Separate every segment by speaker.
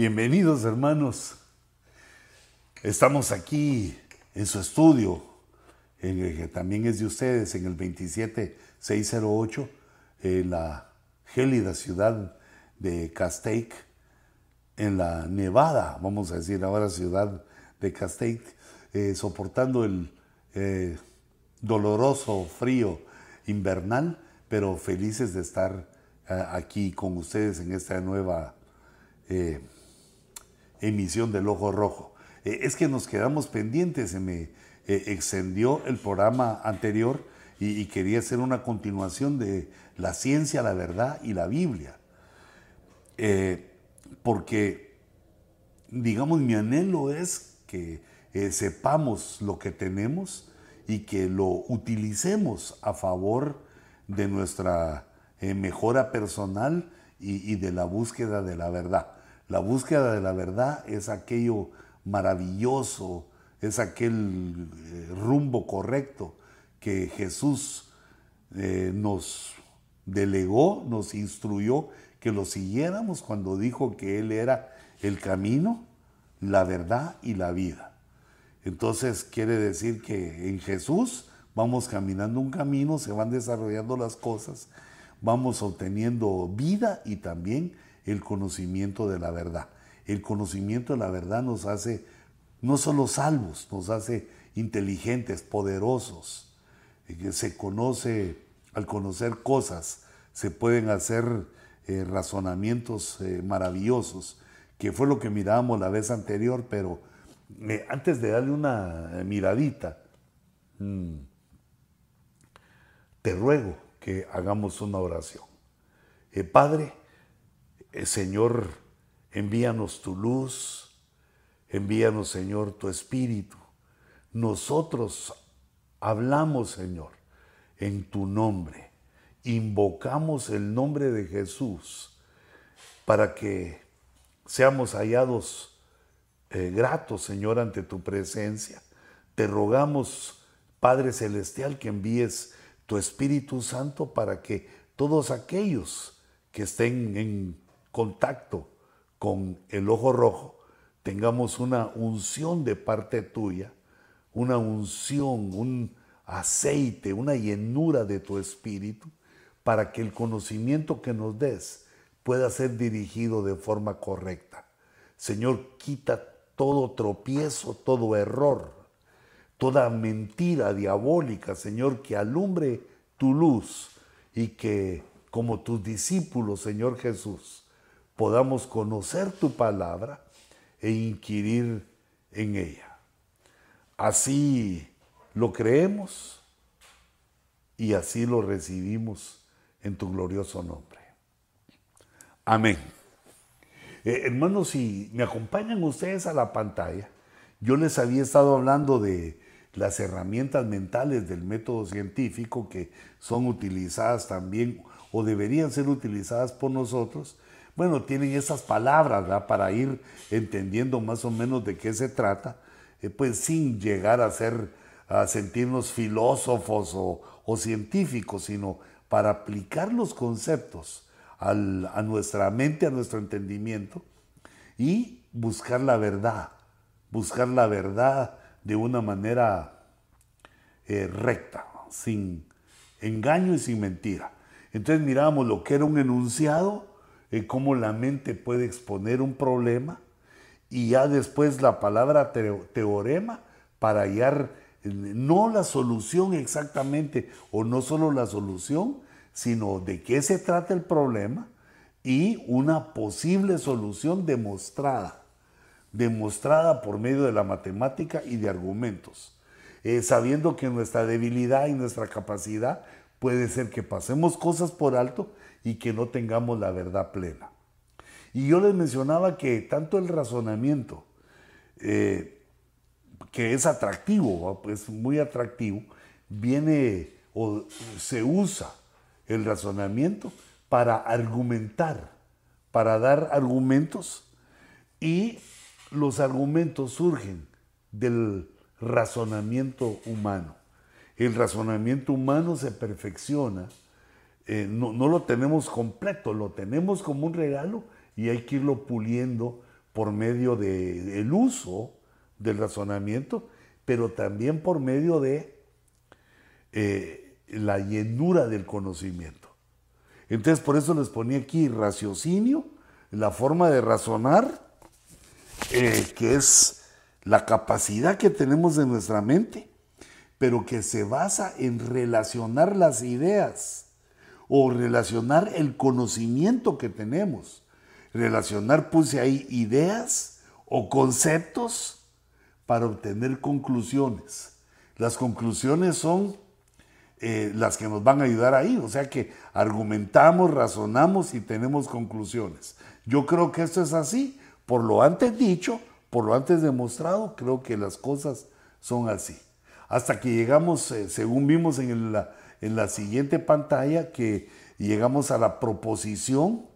Speaker 1: Bienvenidos hermanos. Estamos aquí en su estudio, que también es de ustedes, en el 27608, en la gélida ciudad de Castaic, en la Nevada, vamos a decir ahora ciudad de Castaic, eh, soportando el eh, doloroso frío invernal, pero felices de estar eh, aquí con ustedes en esta nueva emisión del Ojo Rojo. es que nos quedamos pendientes, se me extendió el programa anterior y, quería hacer una continuación de la ciencia, la verdad y la Biblia. porque, digamos, mi anhelo es que eh, sepamos lo que tenemos y que lo utilicemos a favor de nuestra eh, mejora personal y, de la búsqueda de la verdad. La búsqueda de la verdad es aquello maravilloso, es aquel eh, rumbo correcto que Jesús nos delegó, nos instruyó que lo siguiéramos cuando dijo que Él era el camino, la verdad y la vida. Entonces quiere decir que en Jesús vamos caminando un camino, se van desarrollando las cosas, vamos obteniendo vida y también el conocimiento de la verdad. El conocimiento de la verdad nos hace no solo salvos, nos hace inteligentes, poderosos. Eh, se conoce, al conocer cosas, se pueden hacer eh, razonamientos eh, maravillosos, que fue lo que mirábamos la vez anterior, pero antes de darle una miradita, mm, te ruego que hagamos una oración. Padre, Señor, envíanos tu luz, envíanos, Señor, tu espíritu. Nosotros hablamos, Señor, en tu nombre. Invocamos el nombre de Jesús para que seamos hallados eh, grato, Señor, ante tu presencia. Te rogamos, Padre Celestial, que envíes tu Espíritu Santo para que todos aquellos que estén en contacto con el ojo rojo tengamos una unción de parte tuya, una unción, un aceite, una llenura de tu Espíritu, para que el conocimiento que nos des pueda ser dirigido de forma correcta. Señor, quita todo tropiezo, todo error, toda mentira diabólica, Señor, que alumbre tu luz y que como tus discípulos, Señor Jesús, podamos conocer tu palabra e inquirir en ella. Así lo creemos y así lo recibimos en tu glorioso nombre. Amén. Eh, hermanos, si me acompañan ustedes a la pantalla, yo les había estado hablando de las herramientas mentales del método científico que son utilizadas también o deberían ser utilizadas por nosotros. Bueno, tienen esas palabras para ir entendiendo más o menos de qué se trata, eh, pues sin llegar a ser a sentirnos filósofos o, científicos, sino para aplicar los conceptos a nuestra mente, a nuestro entendimiento y buscar la verdad, buscar la verdad de una manera eh, recta, sin engaño y sin mentira. Entonces miramos lo que era un enunciado, eh, cómo la mente puede exponer un problema y ya después la palabra teorema para hallar eh, no la solución exactamente o no solo la solución, sino de qué se trata el problema y una posible solución demostrada, demostrada por medio de la matemática y de argumentos, eh, sabiendo que nuestra debilidad y nuestra capacidad puede ser que pasemos cosas por alto y que no tengamos la verdad plena. Y yo les mencionaba que tanto el razonamiento, eh, que es atractivo, pues muy atractivo, viene o se usa el razonamiento para argumentar, para dar argumentos y los argumentos surgen del razonamiento humano. El razonamiento humano se perfecciona, eh, no, no lo tenemos completo, lo tenemos como un regalo y hay que irlo puliendo por medio del uso del razonamiento, pero también por medio de eh, la llenura del conocimiento. Entonces, por eso les ponía aquí raciocinio, la forma de razonar, eh, que es la capacidad que tenemos de nuestra mente, pero que se basa en relacionar las ideas o relacionar el conocimiento que tenemos. Relacionar, puse ahí, ideas o conceptos para obtener conclusiones. Las conclusiones son eh, las que nos van a ayudar ahí. O sea que argumentamos, razonamos y tenemos conclusiones. Yo creo que esto es así. Por lo antes dicho, por lo antes demostrado, creo que las cosas son así. Hasta que llegamos, eh, según vimos en la, en la siguiente pantalla, que llegamos a la proposición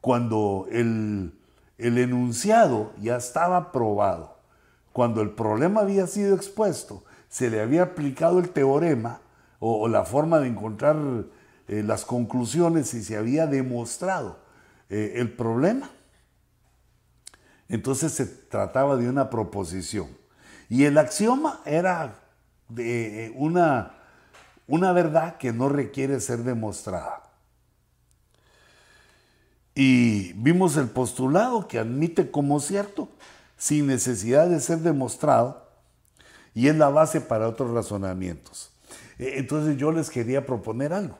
Speaker 1: cuando el, el enunciado ya estaba probado, cuando el problema había sido expuesto, se le había aplicado el teorema, o, la forma de encontrar eh, las conclusiones y se había demostrado eh, el problema. Entonces se trataba de una proposición. Y el axioma era de eh, una, una verdad que no requiere ser demostrada. Y vimos el postulado que admite como cierto, sin necesidad de ser demostrado, y es la base para otros razonamientos. Eh, entonces yo les quería proponer algo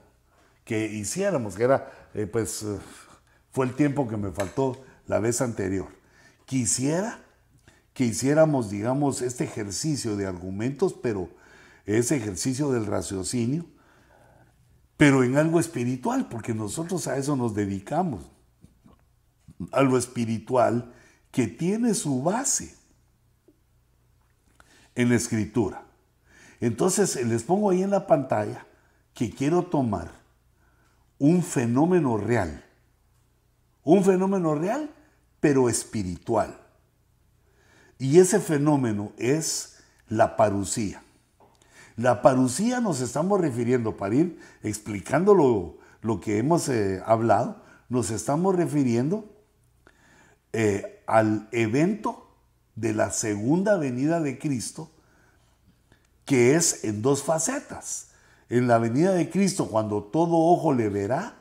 Speaker 1: que hiciéramos, que era, eh, pues, eh, fue el tiempo que me faltó la vez anterior. Quisiera que hiciéramos, digamos, este ejercicio de argumentos, pero ese ejercicio del raciocinio, pero en algo espiritual, porque nosotros a eso nos dedicamos, a lo espiritual que tiene su base en la escritura. Entonces les pongo ahí en la pantalla que quiero tomar un fenómeno real. Un fenómeno real, pero espiritual. Y ese fenómeno es la parucía. La parucía nos estamos refiriendo, para ir explicando lo, que hemos eh, hablado, nos estamos refiriendo eh, al evento de la segunda venida de Cristo que es en dos facetas. En la venida de Cristo, cuando todo ojo le verá,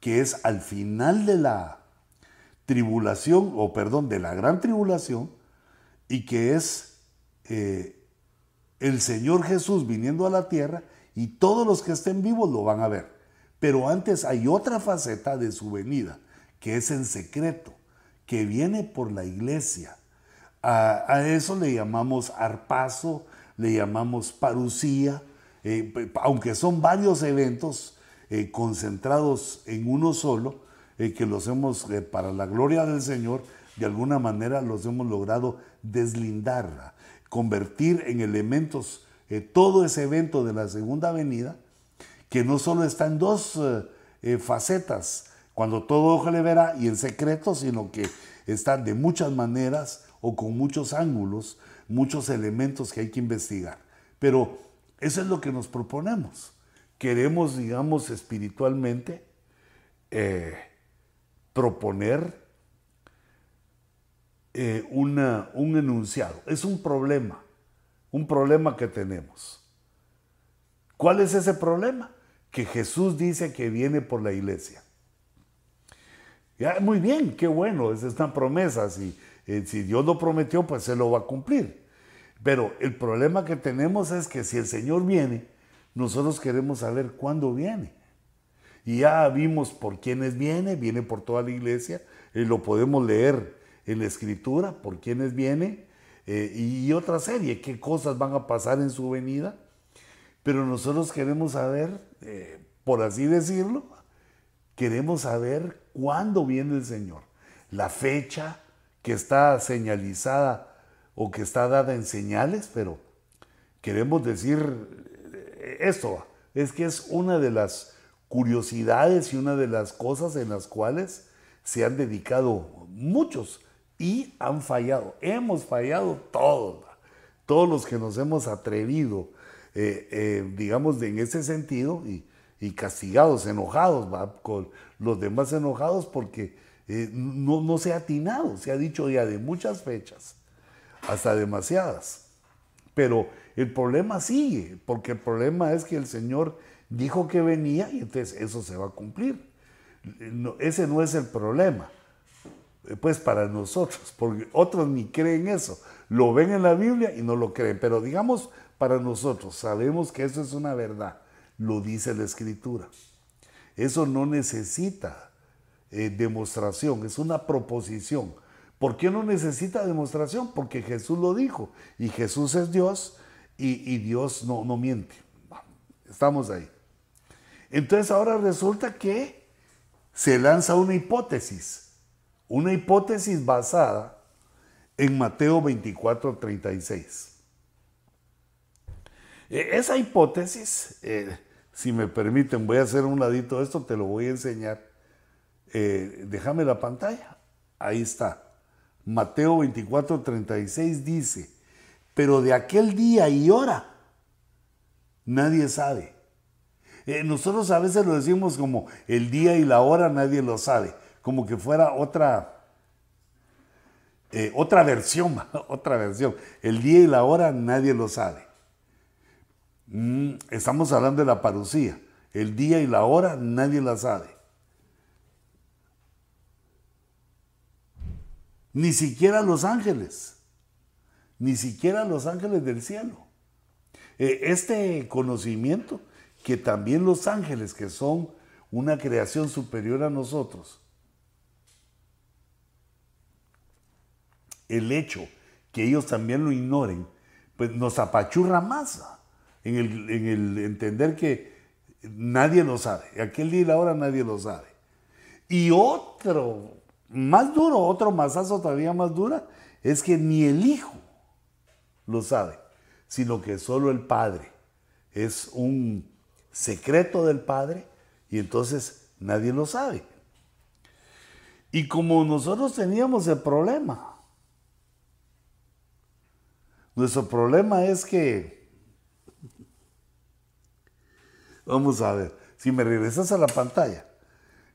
Speaker 1: que es al final de la tribulación, o perdón, de la gran tribulación, y que es eh, el Señor Jesús viniendo a la tierra, y todos los que estén vivos lo van a ver. Pero antes hay otra faceta de su venida, que es en secreto, que viene por la iglesia. A, eso le llamamos arpazo, le llamamos parucía, eh, aunque son varios eventos eh, concentrados en uno solo, eh, que los hemos, para la gloria del Señor, de alguna manera los hemos logrado deslindar, convertir en elementos todo ese evento de la segunda venida, que no solo está en dos facetas, cuando todo ojo le verá y en secreto, sino que están de muchas maneras o con muchos ángulos muchos elementos que hay que investigar. Pero eso es lo que nos proponemos. Queremos, digamos, espiritualmente eh, proponer eh, un enunciado. Es un problema, un problema que tenemos. ¿Cuál es ese problema? Que Jesús dice que viene por la iglesia. Ya, muy bien, qué bueno, es una promesa. Si eh, si Dios lo prometió, pues se lo va a cumplir. Pero el problema que tenemos es que si el Señor viene, nosotros queremos saber cuándo viene. Y ya vimos por quiénes viene, viene por toda la iglesia, y lo podemos leer en la escritura, por quiénes viene, eh, y otra serie, qué cosas van a pasar en su venida. Pero nosotros queremos saber, eh, por así decirlo, queremos saber cuándo viene el Señor, la fecha, que está señalizada o que está dada en señales, pero queremos decir esto, es que es una de las curiosidades y una de las cosas en las cuales se han dedicado muchos y han fallado. Hemos fallado todos, todos los que nos hemos atrevido, eh, eh, digamos, en ese sentido, y, castigados, enojados, con los demás enojados porque eh, no, no se ha atinado, se ha dicho ya de muchas fechas, hasta demasiadas. Pero el problema sigue, porque el problema es que el Señor dijo que venía y entonces eso se va a cumplir. ese no es el problema, pues para nosotros, porque otros ni creen eso. Lo ven en la Biblia y no lo creen, pero digamos para nosotros, sabemos que eso es una verdad, lo dice la Escritura. Eso no necesita eh, demostración, es una proposición. ¿Por qué no necesita demostración? Porque Jesús lo dijo y Jesús es Dios y, Dios no, no miente. Estamos ahí. Entonces ahora resulta que se lanza una hipótesis, una hipótesis basada en Mateo 24, 36. E, esa hipótesis, eh, si me permiten, voy a hacer un ladito de esto, te lo voy a enseñar. Eh, déjame la pantalla. Ahí está. Mateo 24, 36 dice, pero de aquel día y hora nadie sabe. Eh, nosotros a veces lo decimos como el día y la hora nadie lo sabe, como que fuera otra, eh, otra versión, otra versión. El día y la hora nadie lo sabe. Mm, estamos hablando de la parucía. El día y la hora nadie la sabe. Ni siquiera los ángeles ni siquiera los ángeles del cielo. Eh, este conocimiento que también los ángeles, que son una creación superior a nosotros, el hecho que ellos también lo ignoren, pues nos apachurra más en el, en el entender que nadie lo sabe. Aquel día y la hora nadie lo sabe. Y otro, más duro, otro masazo todavía más dura, es que ni el Hijo lo sabe, sino que solo el Padre. Es un secreto del Padre y entonces nadie lo sabe. Y como nosotros teníamos el problema, nuestro problema es que, vamos a ver, si me regresas a la pantalla,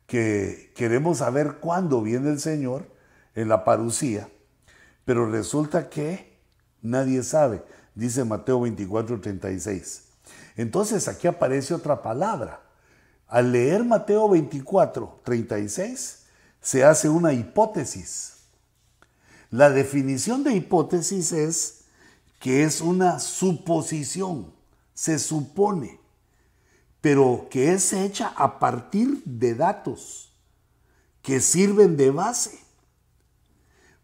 Speaker 1: que queremos saber cuándo viene el Señor en la parucía, pero resulta que Nadie sabe, dice Mateo 24, 36. Entonces aquí aparece otra palabra. Al leer Mateo 24, 36, se hace una hipótesis. La definición de hipótesis es que es una suposición, se supone, pero que es hecha a partir de datos que sirven de base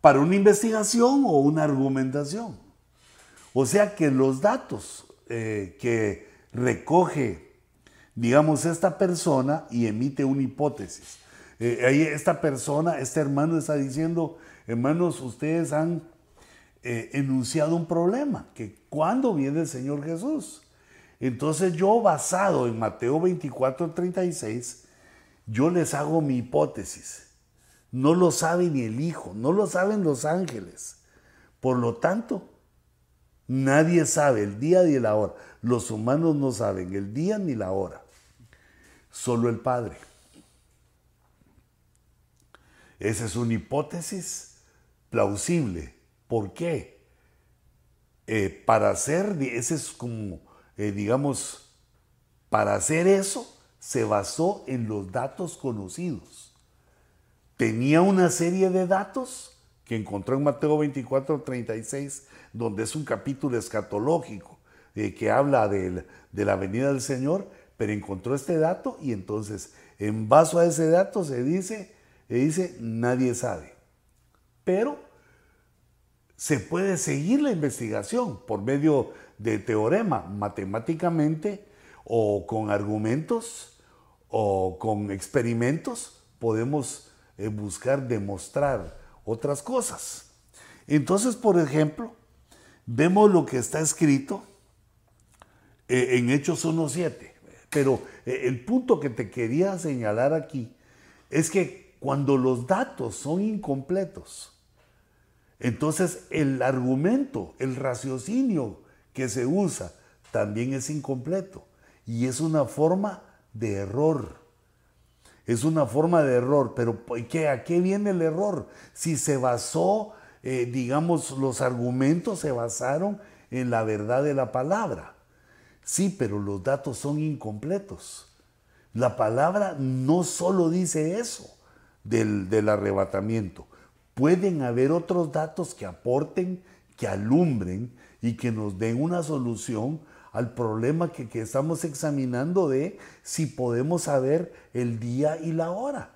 Speaker 1: para una investigación o una argumentación. O sea que los datos eh, que recoge, digamos, esta persona y emite una hipótesis. Eh, ahí esta persona, este hermano está diciendo, hermanos, ustedes han eh, enunciado un problema, que cuando viene el Señor Jesús. Entonces yo basado en Mateo 24, 36, yo les hago mi hipótesis. No lo sabe ni el Hijo, no lo saben los ángeles. Por lo tanto, Nadie sabe el día ni la hora. Los humanos no saben el día ni la hora. Solo el Padre. Esa es una hipótesis plausible. ¿Por qué? Eh, para hacer, ese es como, eh, digamos, para hacer eso se basó en los datos conocidos. Tenía una serie de datos que encontró en Mateo 24, 36, donde es un capítulo escatológico eh, que habla de, la venida del Señor, pero encontró este dato y entonces en base a ese dato se dice, se dice, nadie sabe. Pero se puede seguir la investigación por medio de teorema, matemáticamente o con argumentos o con experimentos, podemos eh, buscar demostrar otras cosas. Entonces, por ejemplo, vemos lo que está escrito eh, en Hechos 1.7. Pero eh, el punto que te quería señalar aquí es que cuando los datos son incompletos, entonces el argumento, el raciocinio que se usa también es incompleto y es una forma de error. Es una forma de error, pero ¿qué, ¿a qué viene el error? Si se basó, eh, digamos, los argumentos se basaron en la verdad de la palabra. Sí, pero los datos son incompletos. La palabra no solo dice eso del, del arrebatamiento. Pueden haber otros datos que aporten, que alumbren y que nos den una solución al problema que, estamos examinando de si podemos saber el día y la hora,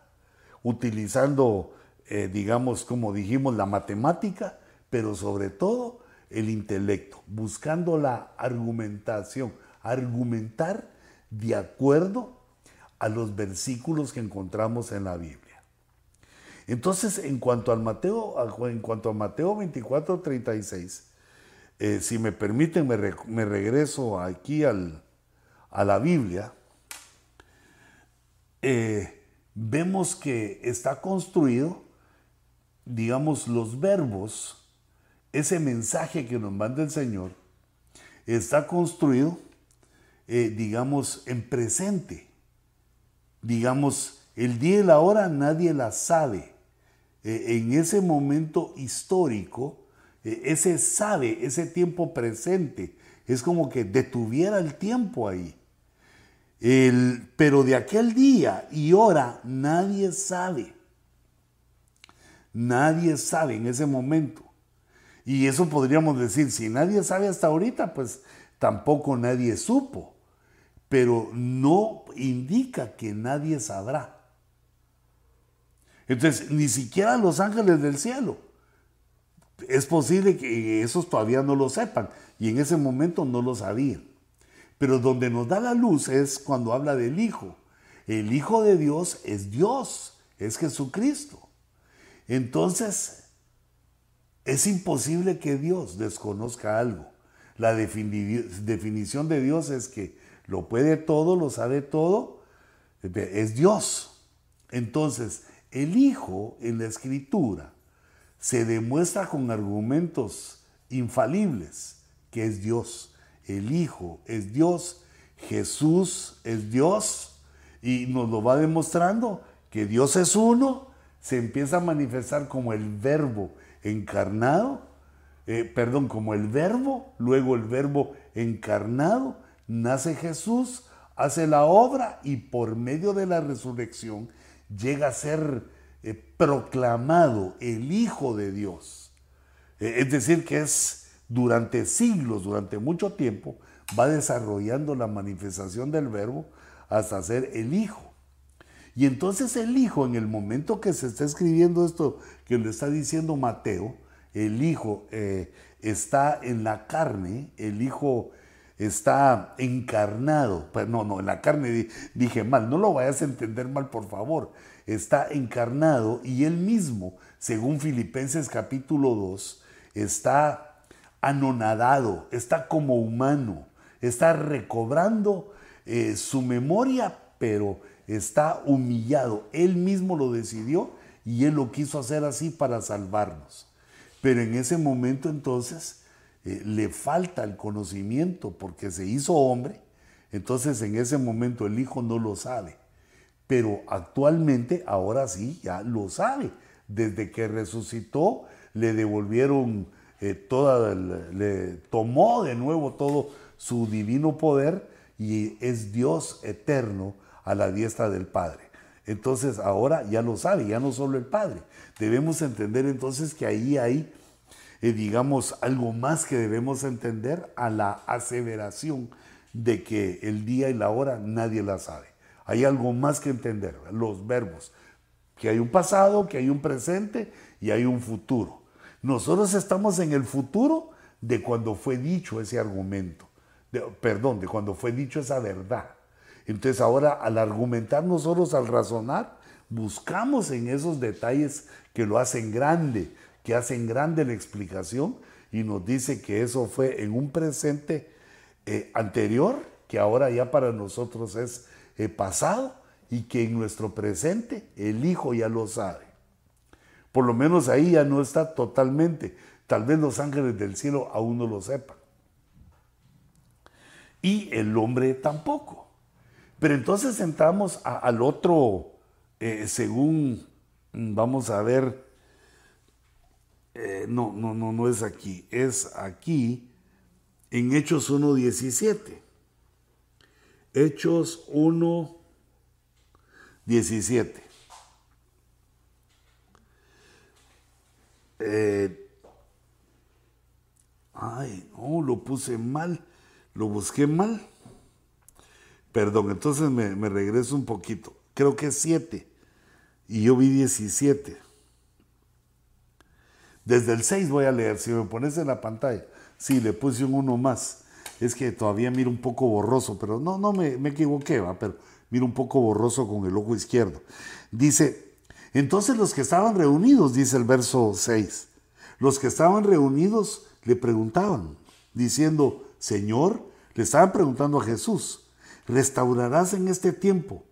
Speaker 1: utilizando, eh, digamos, como dijimos, la matemática, pero sobre todo el intelecto, buscando la argumentación, argumentar de acuerdo a los versículos que encontramos en la Biblia. Entonces, en cuanto al Mateo, en cuanto a Mateo 24, 36, eh, si me permiten, me, regreso aquí a la Biblia. Eh, vemos que está construido, digamos, los verbos, ese mensaje que nos manda el Señor, está construido, eh, digamos, en presente. Digamos, el día y la hora nadie la sabe. En ese momento histórico, e, ese sabe, ese tiempo presente, es como que detuviera el tiempo ahí. pero de aquel día y hora nadie sabe. Nadie sabe en ese momento. Y eso podríamos decir, si nadie sabe hasta ahorita, pues tampoco nadie supo. Pero no indica que nadie sabrá. Entonces, ni siquiera los ángeles del cielo es posible que esos todavía no lo sepan y en ese momento no lo sabían. Pero donde nos da la luz es cuando habla del Hijo. El Hijo de Dios es Dios, es Jesucristo. Entonces, es imposible que Dios desconozca algo. La definición de Dios es que lo puede todo, lo sabe todo, es Dios. Entonces, el Hijo en la Escritura se demuestra con argumentos infalibles que es Dios. El Hijo es Dios, Jesús es Dios y nos lo va demostrando que Dios es uno, se empieza a manifestar como el verbo encarnado, eh, perdón, como el verbo, luego el verbo encarnado, nace Jesús, hace la obra y por medio de la resurrección llega a ser eh, proclamado el Hijo de Dios. Eh, es decir, que es durante siglos, durante mucho tiempo, va desarrollando la manifestación del verbo hasta ser el Hijo. Y entonces el Hijo, en el momento que se está escribiendo esto, que lo está diciendo Mateo, el Hijo eh, está en la carne, el Hijo está encarnado. Pues no, no, en la carne dije mal, no lo vayas a entender mal, por favor está encarnado y él mismo, según Filipenses capítulo 2, está anonadado, está como humano, está recobrando eh, su memoria, pero está humillado. Él mismo lo decidió y él lo quiso hacer así para salvarnos. Pero en ese momento entonces eh, le falta el conocimiento porque se hizo hombre. Entonces en ese momento el hijo no lo sabe pero actualmente ahora sí ya lo sabe. Desde que resucitó, le devolvieron eh, toda, le tomó de nuevo todo su divino poder y es Dios eterno a la diestra del Padre. Entonces ahora ya lo sabe, ya no solo el Padre. Debemos entender entonces que ahí hay, eh, digamos, algo más que debemos entender a la aseveración de que el día y la hora nadie la sabe hay algo más que entender, los verbos, que hay un pasado, que hay un presente y hay un futuro. Nosotros estamos en el futuro de cuando fue dicho ese argumento, perdón, de cuando fue dicho esa verdad. Entonces ahora al argumentar nosotros, al razonar, buscamos en esos detalles que lo hacen grande, que hacen grande la explicación y nos dice que eso fue en un presente eh, anterior, que ahora ya para nosotros es pasado y que en nuestro presente el Hijo ya lo sabe. Por lo menos ahí ya no está totalmente. Tal vez los ángeles del cielo aún no lo sepan. Y el hombre tampoco. Pero entonces entramos al otro, eh, según, vamos a ver, eh, no, no, no, no es aquí, es aquí en Hechos 1.17. Hechos 1.17. Eh, ay, no, lo puse mal, lo busqué mal. Perdón, entonces me, me regreso un poquito. Creo que es 7 y yo vi 17. Desde el 6 voy a leer, si me pones en la pantalla. Sí, le puse un uno más. Es que todavía miro un poco borroso, pero no, no me, me equivoqué, ¿va? pero miro un poco borroso con el ojo izquierdo. Dice, entonces los que estaban reunidos, dice el verso 6, los que estaban reunidos le preguntaban, diciendo, Señor, le estaban preguntando a Jesús, ¿restaurarás en este tiempo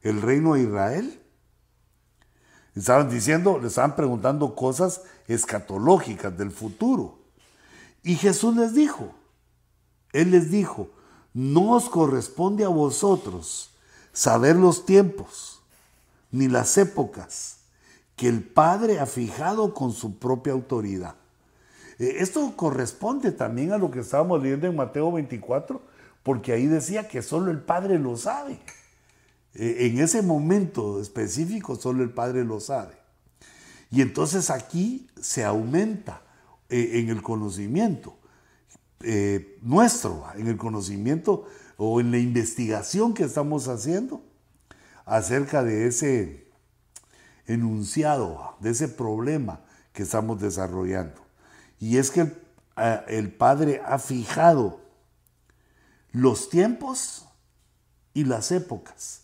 Speaker 1: el reino de Israel? Estaban diciendo, le estaban preguntando cosas escatológicas del futuro. Y Jesús les dijo, Él les dijo, no os corresponde a vosotros saber los tiempos ni las épocas que el Padre ha fijado con su propia autoridad. Eh, esto corresponde también a lo que estábamos leyendo en Mateo 24, porque ahí decía que solo el Padre lo sabe. Eh, en ese momento específico solo el Padre lo sabe. Y entonces aquí se aumenta eh, en el conocimiento eh, nuestro, en el conocimiento o en la investigación que estamos haciendo acerca de ese enunciado, de ese problema que estamos desarrollando. Y es que el Padre ha fijado los tiempos y las épocas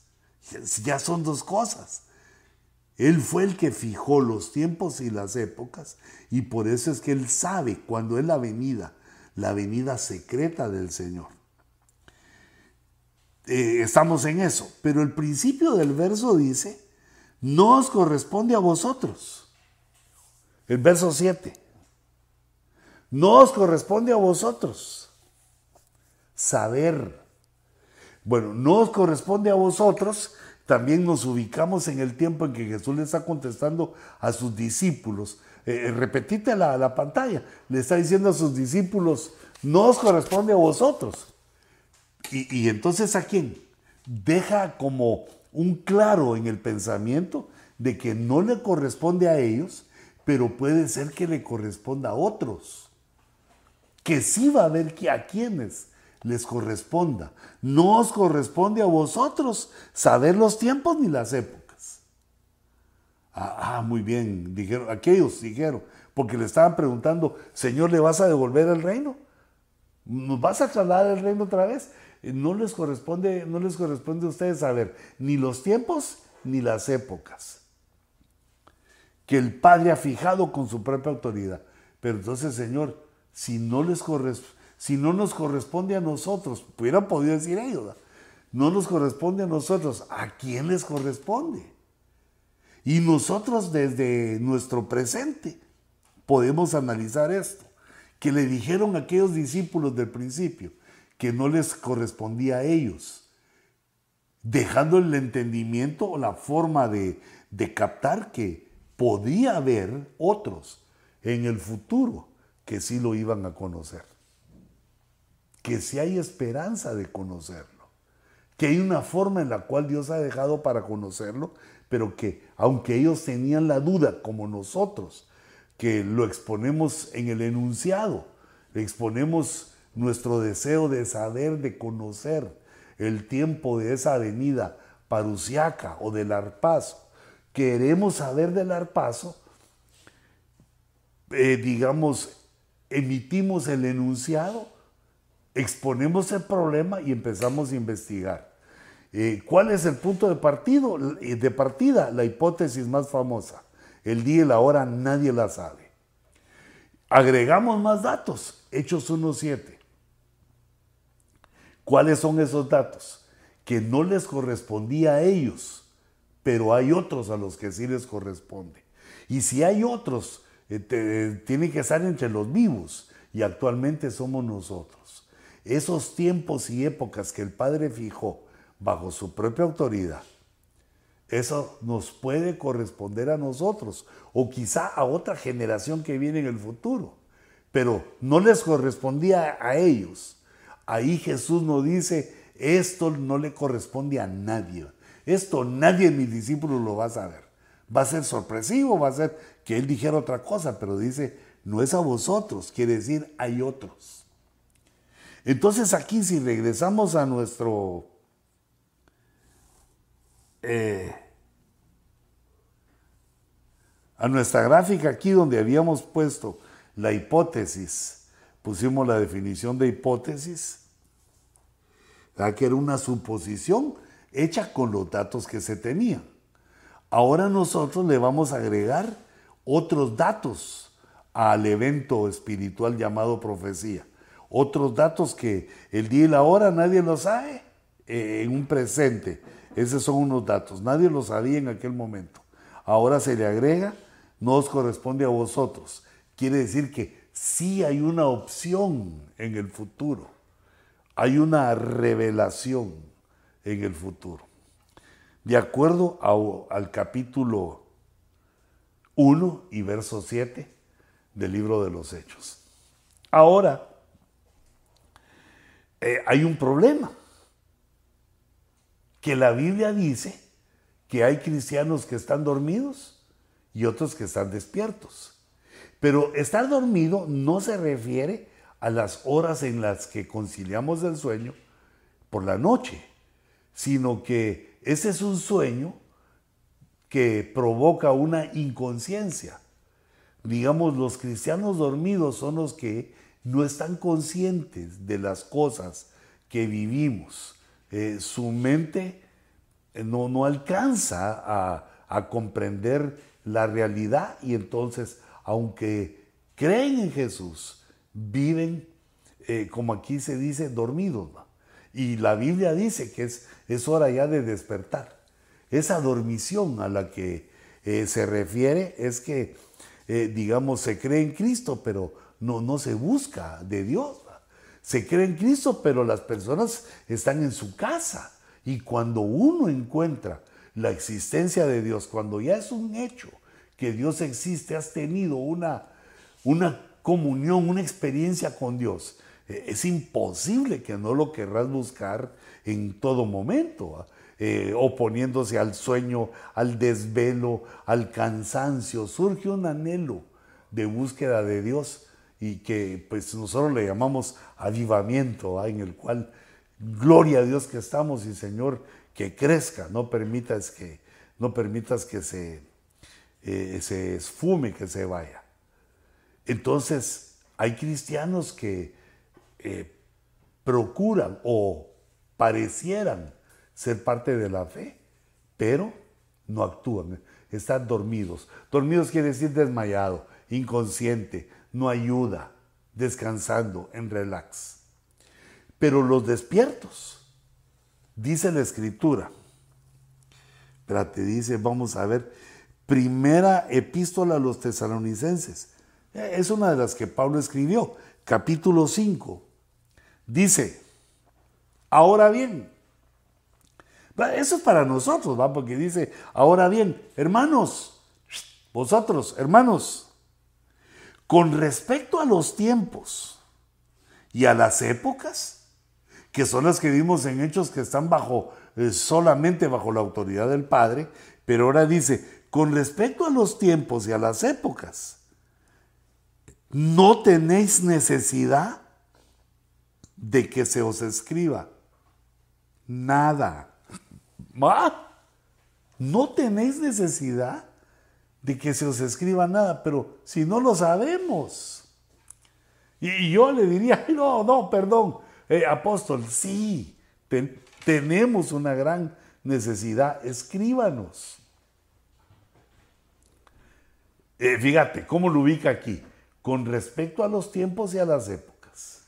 Speaker 1: ya son dos cosas. Él fue el que fijó los tiempos y las épocas y por eso es que Él sabe cuándo es la venida, la venida secreta del Señor. Eh, estamos en eso, pero el principio del verso dice, no os corresponde a vosotros. El verso 7. No os corresponde a vosotros saber bueno, no os corresponde a vosotros, también nos ubicamos en el tiempo en que Jesús le está contestando a sus discípulos. Eh, eh, repetite la, la pantalla, le está diciendo a sus discípulos, no os corresponde a vosotros. Y, entonces a quién? Deja como un claro en el pensamiento de que no le corresponde a ellos, pero puede ser que le corresponda a otros. Que sí va a haber que a quienes les corresponda. No os corresponde a vosotros saber los tiempos ni las épocas. Ah, ah, muy bien, dijeron, aquellos dijeron, porque le estaban preguntando, Señor, ¿le vas a devolver el reino? ¿Nos vas a trasladar el reino otra vez? Eh, no les corresponde, no les corresponde a ustedes saber ni los tiempos ni las épocas que el Padre ha fijado con su propia autoridad. Pero entonces, Señor, si no les corresponde, si no nos corresponde a nosotros, hubieran podido decir ellos, no nos corresponde a nosotros, ¿a quién les corresponde? Y nosotros desde nuestro presente podemos analizar esto, que le dijeron a aquellos discípulos del principio que no les correspondía a ellos, dejando el entendimiento o la forma de, de captar que podía haber otros en el futuro que sí lo iban a conocer que si hay esperanza de conocerlo, que hay una forma en la cual Dios ha dejado para conocerlo, pero que aunque ellos tenían la duda, como nosotros, que lo exponemos en el enunciado, exponemos nuestro deseo de saber, de conocer el tiempo de esa avenida parusiaca o del arpazo, queremos saber del arpazo, eh, digamos, emitimos el enunciado exponemos el problema y empezamos a investigar. Eh, ¿Cuál es el punto de, partido, de partida? La hipótesis más famosa. El día y la hora nadie la sabe. Agregamos más datos. Hechos 1.7. ¿Cuáles son esos datos? Que no les correspondía a ellos, pero hay otros a los que sí les corresponde. Y si hay otros, eh, tienen que estar entre los vivos. Y actualmente somos nosotros esos tiempos y épocas que el Padre fijó bajo su propia autoridad, eso nos puede corresponder a nosotros o quizá a otra generación que viene en el futuro. Pero no les correspondía a ellos. Ahí Jesús nos dice, esto no le corresponde a nadie. Esto nadie de mis discípulos lo va a saber. Va a ser sorpresivo, va a ser que él dijera otra cosa, pero dice, no es a vosotros, quiere decir, hay otros. Entonces aquí si regresamos a nuestro... Eh, a nuestra gráfica aquí donde habíamos puesto la hipótesis, pusimos la definición de hipótesis, que era una suposición hecha con los datos que se tenían. Ahora nosotros le vamos a agregar otros datos al evento espiritual llamado profecía. Otros datos que el día y la hora nadie lo sabe eh, en un presente. Esos son unos datos. Nadie lo sabía en aquel momento. Ahora se le agrega, no os corresponde a vosotros. Quiere decir que sí hay una opción en el futuro hay una revelación en el futuro. De acuerdo al capítulo 1 y verso 7 del libro de los Hechos. Ahora, eh, hay un problema, que la Biblia dice que hay cristianos que están dormidos y otros que están despiertos. Pero estar dormido no se refiere a las horas en las que conciliamos el sueño por la noche, sino que ese es un sueño que provoca una inconsciencia. Digamos, los cristianos dormidos son los que no están conscientes de las cosas que vivimos. Eh, su mente eh, no, no alcanza a, a comprender la realidad y entonces, aunque creen en Jesús, viven, eh, como aquí se dice, dormidos. Y la Biblia dice que es, es hora ya de despertar. Esa dormición a la que se refiere es que, digamos, se cree en Cristo, pero no, no se busca de Dios. Se cree en Cristo, pero las personas están en su casa. Y cuando uno encuentra la existencia de Dios, cuando ya es un hecho que Dios existe, has tenido una, una comunión, una experiencia con Dios, eh, es imposible que no lo querrás buscar en todo momento, eh, oponiéndose al sueño, al desvelo, al cansancio. Surge un anhelo de búsqueda de Dios y que pues nosotros le llamamos avivamiento, en el cual gloria a Dios que estamos y Señor que crezca, no permitas que, no permitas que se, eh, se esfume, que se vaya. Entonces, hay cristianos que eh, procuran o parecieran ser parte de la fe, pero no actúan, están dormidos. Dormidos quiere decir desmayado, inconsciente, no ayuda, descansando, en relax. Pero los despiertos, dice la escritura, te dice, vamos a ver, primera epístola a los tesalonicenses, es una de las que Pablo escribió, capítulo 5. Dice, ahora bien, eso es para nosotros, ¿va? Porque dice, ahora bien, hermanos, vosotros, hermanos, con respecto a los tiempos y a las épocas, que son las que vimos en hechos que están bajo, eh, solamente bajo la autoridad del Padre, pero ahora dice, con respecto a los tiempos y a las épocas, no tenéis necesidad de que se os escriba nada. No tenéis necesidad de que se os escriba nada, pero si no lo sabemos. Y yo le diría, no, no, perdón, eh, apóstol, sí, tenemos una gran necesidad, escríbanos. Eh, fíjate, ¿cómo lo ubica aquí? con respecto a los tiempos y a las épocas,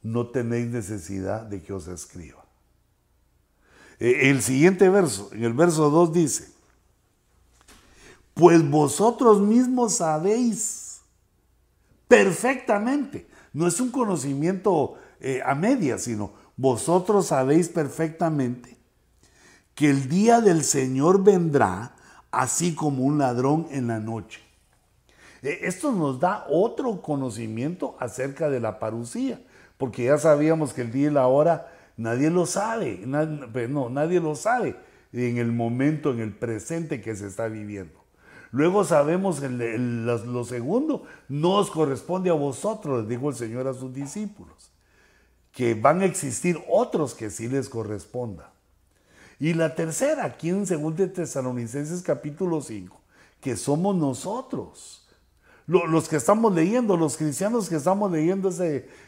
Speaker 1: no tenéis necesidad de que os escriba. E, el siguiente verso, en el verso 2 dice, pues vosotros mismos sabéis perfectamente, no es un conocimiento eh, a media, sino vosotros sabéis perfectamente que el día del Señor vendrá así como un ladrón en la noche. Eh, esto nos da otro conocimiento acerca de la parucía, porque ya sabíamos que el día y la hora nadie lo sabe, pues no, nadie lo sabe en el momento, en el presente que se está viviendo. Luego sabemos que lo segundo no os corresponde a vosotros, dijo el Señor a sus discípulos, que van a existir otros que sí les corresponda. Y la tercera, aquí en 2 Tesalonicenses capítulo 5, que somos nosotros, los que estamos leyendo, los cristianos que estamos leyendo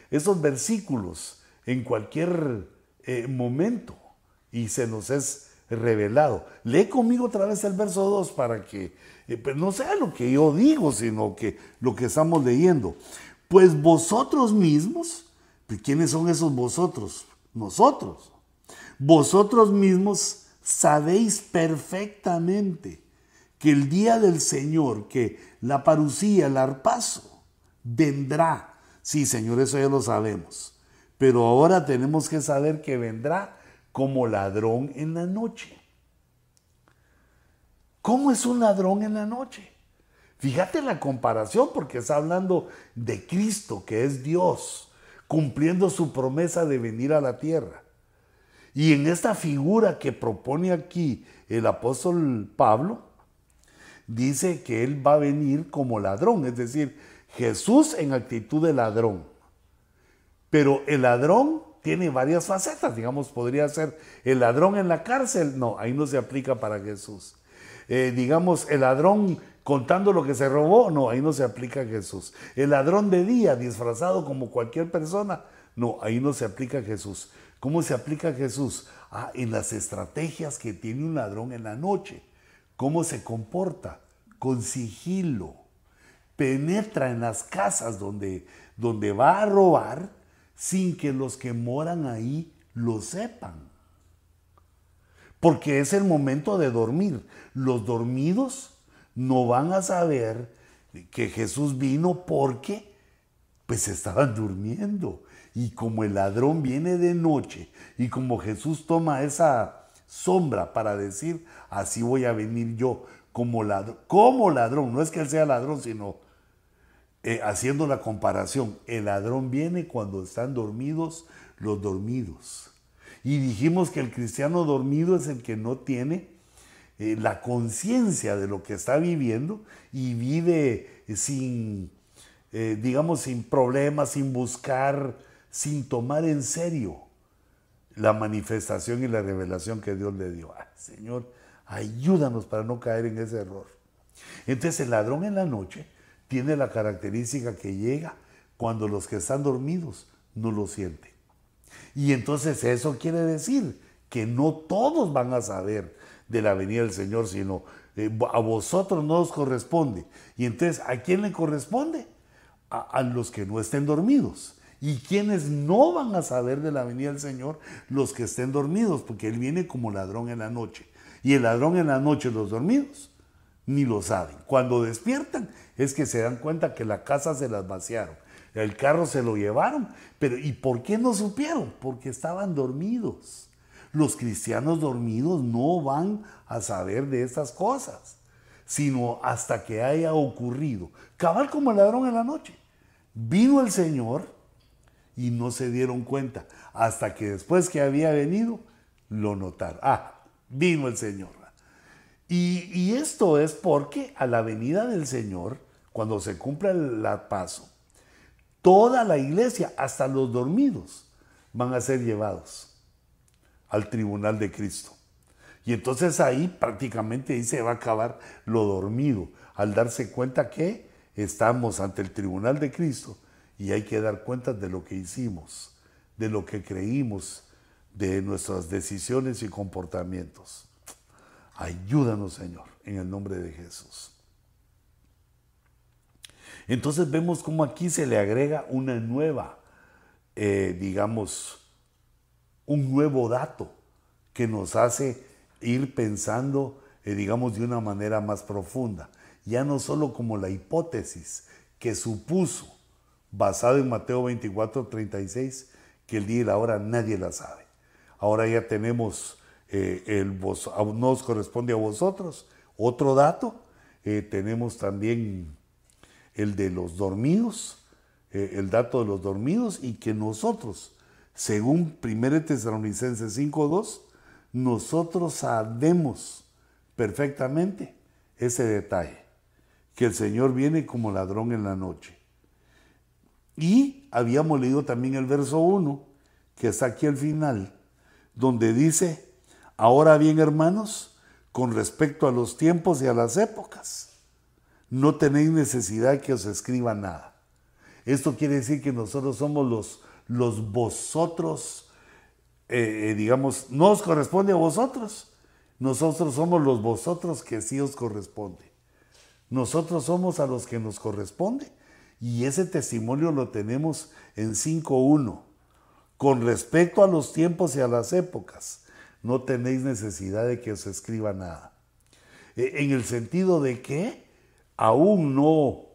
Speaker 1: esos versículos en cualquier eh, momento y se nos es revelado. Lee conmigo otra vez el verso 2 para que eh, pues no sea lo que yo digo, sino que lo que estamos leyendo. Pues vosotros mismos, ¿quiénes son esos vosotros? Nosotros. Vosotros mismos sabéis perfectamente que el día del Señor, que la parucía, el arpazo, vendrá. Sí, Señor, eso ya lo sabemos. Pero ahora tenemos que saber que vendrá como ladrón en la noche. ¿Cómo es un ladrón en la noche? Fíjate la comparación porque está hablando de Cristo, que es Dios, cumpliendo su promesa de venir a la tierra. Y en esta figura que propone aquí el apóstol Pablo, dice que él va a venir como ladrón, es decir, Jesús en actitud de ladrón. Pero el ladrón tiene varias facetas, digamos, podría ser el ladrón en la cárcel, no, ahí no se aplica para Jesús. Eh, digamos, el ladrón contando lo que se robó, no, ahí no se aplica Jesús. El ladrón de día, disfrazado como cualquier persona, no, ahí no se aplica Jesús. ¿Cómo se aplica Jesús? Ah, en las estrategias que tiene un ladrón en la noche. ¿Cómo se comporta? Con sigilo. Penetra en las casas donde, donde va a robar sin que los que moran ahí lo sepan porque es el momento de dormir. Los dormidos no van a saber que Jesús vino porque pues estaban durmiendo. Y como el ladrón viene de noche y como Jesús toma esa sombra para decir, así voy a venir yo como ladrón, ladrón, no es que él sea ladrón, sino eh, haciendo la comparación, el ladrón viene cuando están dormidos los dormidos. Y dijimos que el cristiano dormido es el que no tiene eh, la conciencia de lo que está viviendo y vive sin, eh, digamos, sin problemas, sin buscar, sin tomar en serio la manifestación y la revelación que Dios le dio. Señor, ayúdanos para no caer en ese error. Entonces el ladrón en la noche tiene la característica que llega cuando los que están dormidos no lo sienten. Y entonces eso quiere decir que no todos van a saber de la venida del Señor, sino eh, a vosotros no os corresponde. Y entonces, ¿a quién le corresponde? A, a, los que no estén dormidos. Y quienes no van a saber de la venida del Señor, los que estén dormidos, porque Él viene como ladrón en la noche. Y el ladrón en la noche, los dormidos, ni lo saben. Cuando despiertan, es que se dan cuenta que la casa se las vaciaron el carro se lo llevaron. Pero ¿y por qué no supieron? Porque estaban dormidos. Los cristianos dormidos no van a saber de estas cosas, sino hasta que haya ocurrido. Cabal como el ladrón en la noche. Vino el Señor y no se dieron cuenta. Hasta que después que había venido, lo notaron. Ah, vino el Señor. Y, y esto es porque a la venida del Señor, cuando se cumpla el paso, toda la iglesia, hasta los dormidos, van a ser llevados al tribunal de Cristo. Y entonces ahí prácticamente se va a acabar lo dormido, al darse cuenta que estamos ante el tribunal de Cristo y hay que dar cuenta de lo que hicimos, de lo que creímos, de nuestras decisiones y comportamientos. Ayúdanos, Señor, en el nombre de Jesús. Entonces vemos cómo aquí se le agrega una nueva, eh, digamos, un nuevo dato que nos hace ir pensando, eh, digamos, de una manera más profunda. Ya no solo como la hipótesis que supuso, basado en Mateo 24, 36, que el día y la hora nadie la sabe. Ahora ya tenemos eh, el no os corresponde a vosotros. Otro dato, eh, tenemos también el de los dormidos, eh, el dato de los dormidos y que nosotros, según 1 Tesalonicenses 5.2, nosotros sabemos perfectamente ese detalle, que el Señor viene como ladrón en la noche. Y habíamos leído también el verso 1, que está aquí al final, donde dice, ahora bien hermanos, con respecto a los tiempos y a las épocas, no tenéis necesidad que os escriba nada. Esto quiere decir que nosotros somos los, los vosotros, eh, eh, digamos, no os corresponde a vosotros. Nosotros somos los vosotros que sí os corresponde. Nosotros somos a los que nos corresponde. Y ese testimonio lo tenemos en 5.1. Con respecto a los tiempos y a las épocas, no tenéis necesidad de que os escriba nada. E, en el sentido de que aún no,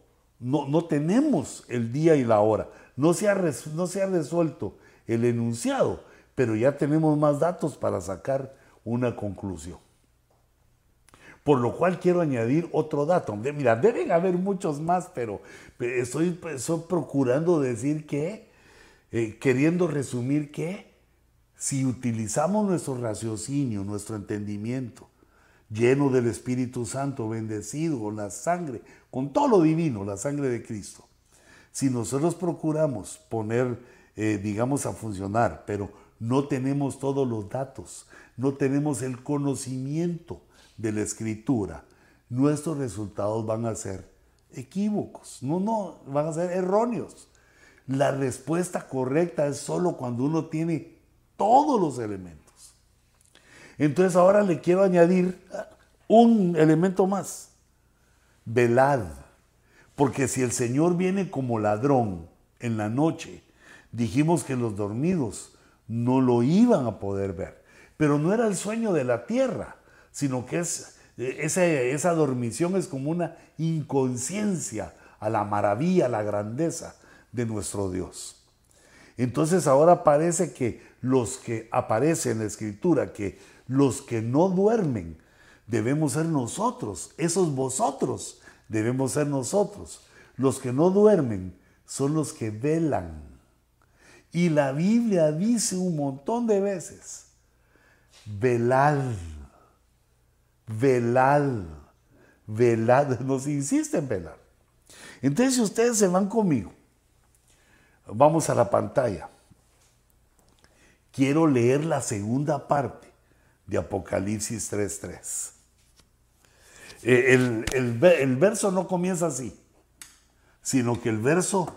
Speaker 1: no, tenemos el día y la hora. No se, ha, no se ha resuelto el enunciado, pero ya tenemos más datos para sacar una conclusión. Por lo cual quiero añadir otro dato. Mira, deben haber muchos más, pero estoy, estoy procurando decir que, eh, queriendo resumir que, si utilizamos nuestro raciocinio, nuestro entendimiento, lleno del Espíritu Santo, bendecido con la sangre, con todo lo divino, la sangre de Cristo, si nosotros procuramos poner, eh, digamos, a funcionar, pero no tenemos todos los datos, no tenemos el conocimiento de la escritura, nuestros resultados van a ser equívocos, no, no, van a ser erróneos. La respuesta correcta es solo cuando uno tiene todos los elementos. Entonces ahora le quiero añadir un elemento más. Velad, porque si el Señor viene como ladrón en la noche, dijimos que los dormidos no lo iban a poder ver. Pero no era el sueño de la tierra, sino que es, esa, esa dormición es como una inconsciencia a la maravilla, a la grandeza de nuestro Dios. Entonces ahora parece que los que aparece en la escritura, que los que no duermen, debemos ser nosotros, esos vosotros debemos ser nosotros. Los que no duermen son los que velan. Y la Biblia dice un montón de veces, velad, velad, velad, nos insiste en velar. Entonces, si ustedes se van conmigo, vamos a la pantalla. Quiero leer la segunda parte de Apocalipsis 3.3. Eh, el, el, verso no comienza así, sino que el verso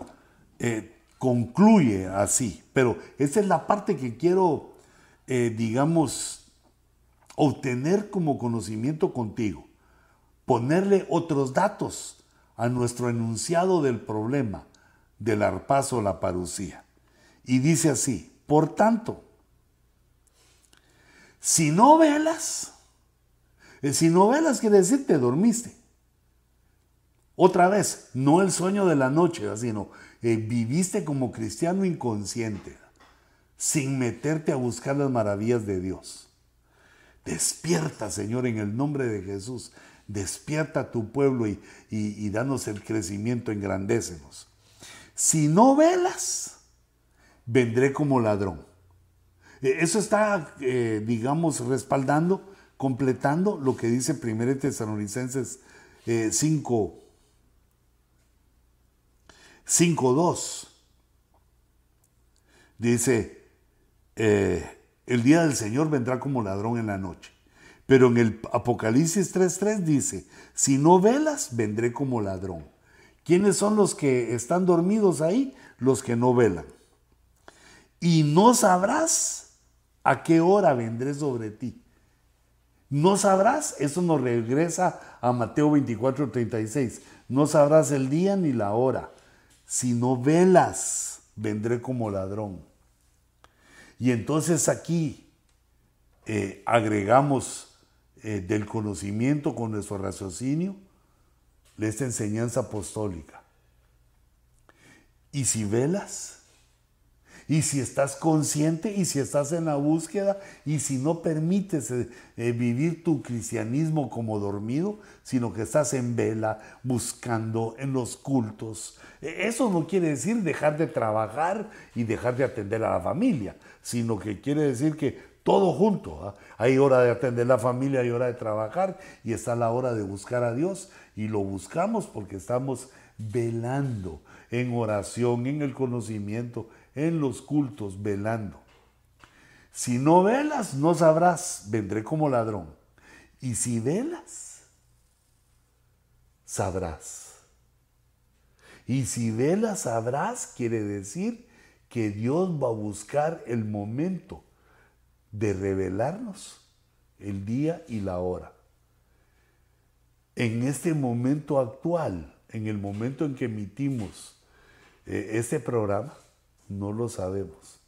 Speaker 1: eh, concluye así. Pero esa es la parte que quiero, eh, digamos, obtener como conocimiento contigo. Ponerle otros datos a nuestro enunciado del problema del arpazo la parucía. Y dice así, por tanto, si no velas, eh, si no velas quiere decir te dormiste. Otra vez, no el sueño de la noche, sino eh, viviste como cristiano inconsciente, sin meterte a buscar las maravillas de Dios. Despierta, Señor, en el nombre de Jesús. Despierta a tu pueblo y, danos el crecimiento, engrandécenos. Si no velas, vendré como ladrón. E, eso está, eh, digamos, respaldando, completando lo que dice 1 Tesalonicenses 5, 5.2. Dice, eh, el día del Señor vendrá como ladrón en la noche. Pero en el Apocalipsis 3.3 dice, si no velas, vendré como ladrón. ¿Quiénes son los que están dormidos ahí? Los que no velan. Y no sabrás a qué hora vendré sobre ti. No sabrás, eso nos regresa a Mateo 24.36. No sabrás el día ni la hora si no velas, vendré como ladrón. Y entonces aquí eh, agregamos eh, del conocimiento con nuestro raciocinio esta enseñanza apostólica. Y si velas, Y si estás consciente y si estás en la búsqueda y si no permites eh, eh, vivir tu cristianismo como dormido, sino que estás en vela, buscando en los cultos, e, eso no quiere decir dejar de trabajar y dejar de atender a la familia, sino que quiere decir que todo junto. ¿ah? Hay hora de atender la familia, hay hora de trabajar y está la hora de buscar a Dios y lo buscamos porque estamos velando en oración, en el conocimiento, en los cultos, velando. Si no velas, no sabrás, vendré como ladrón. Y si velas, sabrás. Y si velas, sabrás, quiere decir que Dios va a buscar el momento de revelarnos el día y la hora. En este momento actual, en el momento en que emitimos eh, este programa, no lo sabemos.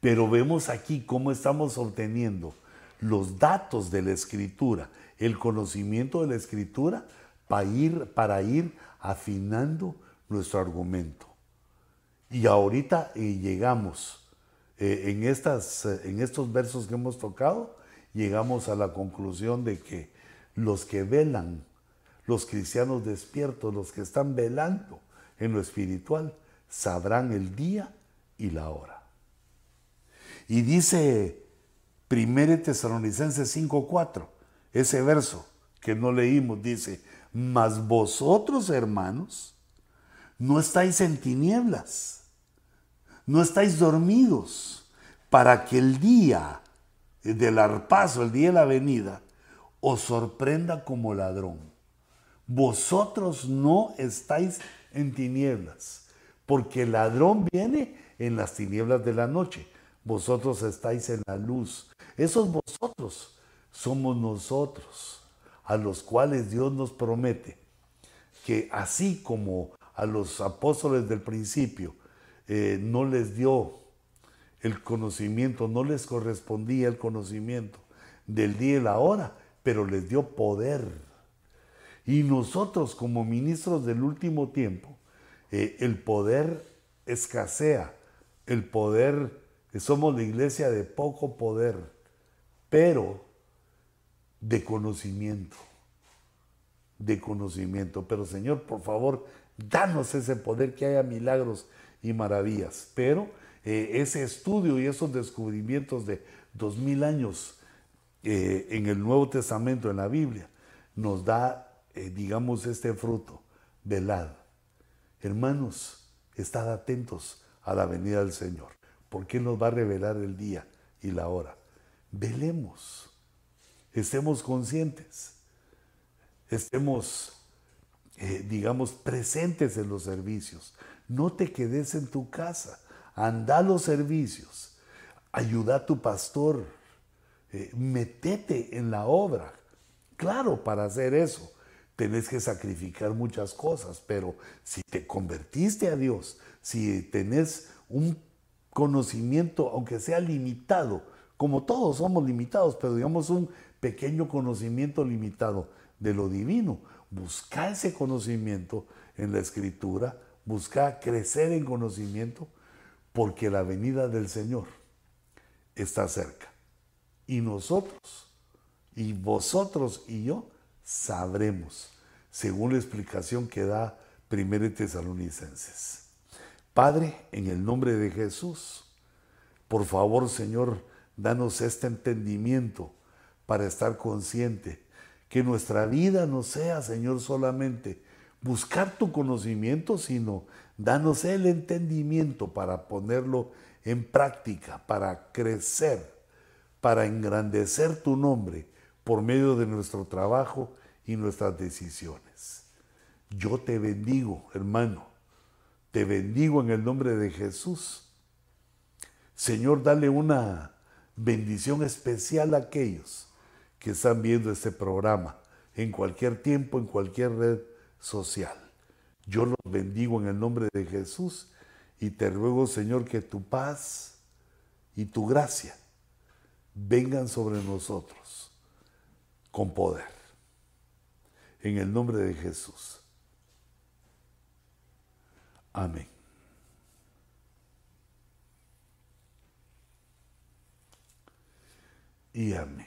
Speaker 1: Pero vemos aquí cómo estamos obteniendo los datos de la escritura, el conocimiento de la escritura para ir, para ir afinando nuestro argumento. Y ahorita eh, llegamos eh, en, estas, en estos versos que hemos tocado, llegamos a la conclusión de que los que velan, los cristianos despiertos, los que están velando en lo espiritual, sabrán el día y la hora. Y dice 1 Tesalonicenses 5:4, ese verso que no leímos, dice, mas vosotros hermanos, no estáis en tinieblas, no estáis dormidos, para que el día del arpazo, el día de la venida, os sorprenda como ladrón. Vosotros no estáis en tinieblas, porque el ladrón viene en las tinieblas de la noche. Vosotros estáis en la luz. Esos vosotros somos nosotros, a los cuales Dios nos promete que así como a los apóstoles del principio eh, no les dio el conocimiento, no les correspondía el conocimiento del día y la hora, pero les dio poder. Y nosotros como ministros del último tiempo, eh, el poder escasea, el poder, somos la iglesia de poco poder, pero de conocimiento, de conocimiento. Pero Señor, por favor, danos ese poder, que haya milagros y maravillas. Pero eh, ese estudio y esos descubrimientos de dos mil años eh, en el Nuevo Testamento, en la Biblia, nos da, eh, digamos, este fruto, velad. Hermanos, estad atentos a la venida del Señor, porque nos va a revelar el día y la hora. Velemos, estemos conscientes, estemos, digamos, presentes en los servicios, no te quedes en tu casa, anda a los servicios, ayuda a tu pastor, eh, metete en la obra. Claro, para hacer eso tenés que sacrificar muchas cosas, pero si te convertiste a Dios, si tenés un conocimiento, aunque sea limitado, como todos somos limitados, pero digamos un pequeño conocimiento limitado de lo divino, busca ese conocimiento en la escritura, busca crecer en conocimiento porque la venida del Señor está cerca. Y nosotros, y vosotros y yo, sabremos, según la explicación que da 1 Tesalonicenses. Padre, en el nombre de Jesús, por favor, Señor, danos este entendimiento para estar consciente que nuestra vida no sea, Señor, solamente buscar tu conocimiento, sino danos el entendimiento para ponerlo en práctica, para crecer, para engrandecer tu nombre por medio de nuestro trabajo y nuestras decisiones. Yo te bendigo, hermano, te bendigo en el nombre de Jesús. Señor, dale una bendición especial a aquellos que están viendo este programa en cualquier tiempo, en cualquier red social. Yo los bendigo en el nombre de Jesús y te ruego, Señor, que tu paz y tu gracia vengan sobre nosotros con poder. En el nombre de Jesús. Amén. Y amén.